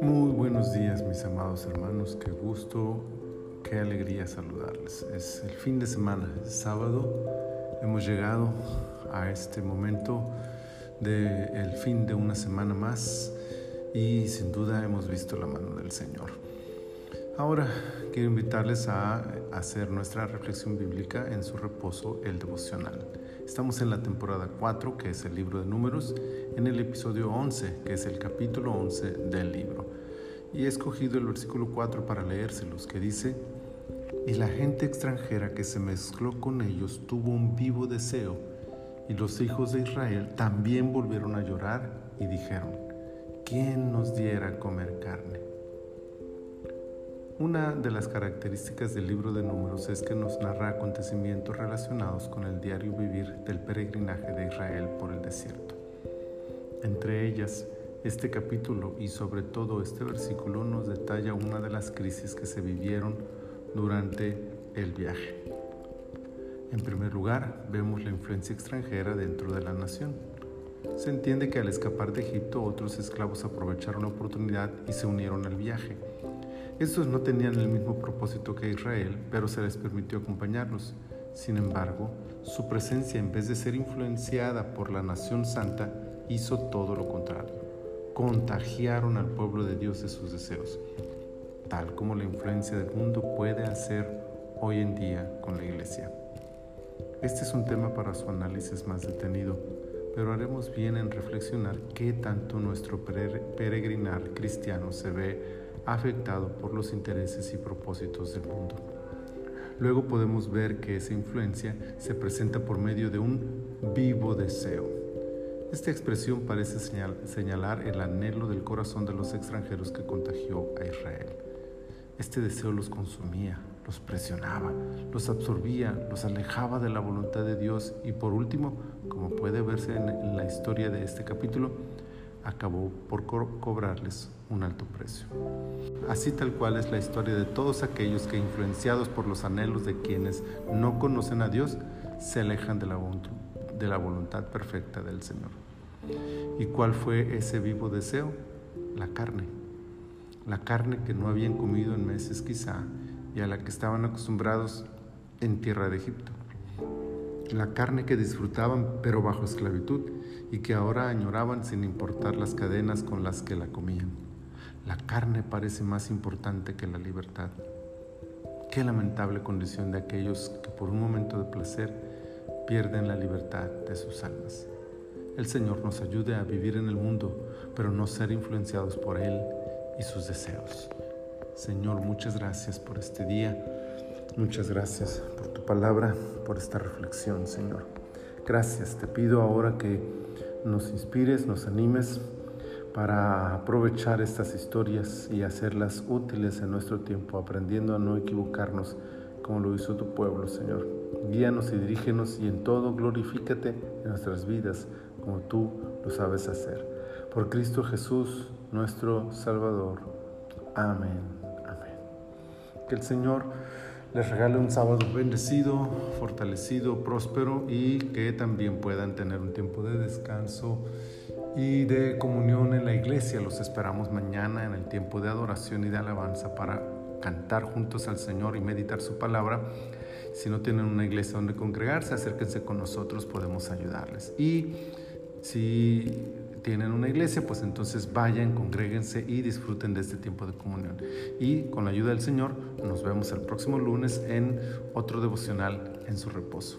Muy buenos días mis amados hermanos, qué gusto, qué alegría saludarles. Es el fin de semana, es sábado, hemos llegado a este momento del fin de una semana más y sin duda hemos visto la mano del Señor. Ahora quiero invitarles a hacer nuestra reflexión bíblica en su reposo, el devocional. Estamos en la temporada 4, que es el libro de números, en el episodio 11, que es el capítulo 11 del libro. Y he escogido el versículo 4 para leérselos, que dice, y la gente extranjera que se mezcló con ellos tuvo un vivo deseo, y los hijos de Israel también volvieron a llorar y dijeron, ¿quién nos diera comer carne? Una de las características del libro de números es que nos narra acontecimientos relacionados con el diario vivir del peregrinaje de Israel por el desierto. Entre ellas, este capítulo y sobre todo este versículo nos detalla una de las crisis que se vivieron durante el viaje. En primer lugar, vemos la influencia extranjera dentro de la nación. Se entiende que al escapar de Egipto otros esclavos aprovecharon la oportunidad y se unieron al viaje estos no tenían el mismo propósito que Israel, pero se les permitió acompañarlos. Sin embargo, su presencia, en vez de ser influenciada por la nación santa, hizo todo lo contrario. Contagiaron al pueblo de Dios de sus deseos, tal como la influencia del mundo puede hacer hoy en día con la iglesia. Este es un tema para su análisis más detenido, pero haremos bien en reflexionar qué tanto nuestro peregrinar cristiano se ve afectado por los intereses y propósitos del mundo. Luego podemos ver que esa influencia se presenta por medio de un vivo deseo. Esta expresión parece señalar el anhelo del corazón de los extranjeros que contagió a Israel. Este deseo los consumía, los presionaba, los absorbía, los alejaba de la voluntad de Dios y por último, como puede verse en la historia de este capítulo, acabó por cobrarles un alto precio. Así tal cual es la historia de todos aquellos que influenciados por los anhelos de quienes no conocen a Dios, se alejan de la, de la voluntad perfecta del Señor. ¿Y cuál fue ese vivo deseo? La carne. La carne que no habían comido en meses quizá y a la que estaban acostumbrados en tierra de Egipto la carne que disfrutaban pero bajo esclavitud y que ahora añoraban sin importar las cadenas con las que la comían. La carne parece más importante que la libertad. Qué lamentable condición de aquellos que por un momento de placer pierden la libertad de sus almas. El Señor nos ayude a vivir en el mundo, pero no ser influenciados por Él y sus deseos. Señor, muchas gracias por este día. Muchas gracias por tu palabra, por esta reflexión, Señor. Gracias, te pido ahora que nos inspires, nos animes para aprovechar estas historias y hacerlas útiles en nuestro tiempo, aprendiendo a no equivocarnos como lo hizo tu pueblo, Señor. Guíanos y dirígenos y en todo glorifícate en nuestras vidas como tú lo sabes hacer. Por Cristo Jesús, nuestro Salvador. Amén. Amén. Que el Señor les regale un sábado bendecido, fortalecido, próspero y que también puedan tener un tiempo de descanso y de comunión en la iglesia. Los esperamos mañana en el tiempo de adoración y de alabanza para cantar juntos al Señor y meditar su palabra. Si no tienen una iglesia donde congregarse, acérquense con nosotros, podemos ayudarles. Y si tienen una iglesia, pues entonces vayan, congréguense y disfruten de este tiempo de comunión. Y con la ayuda del Señor, nos vemos el próximo lunes en otro devocional en su reposo.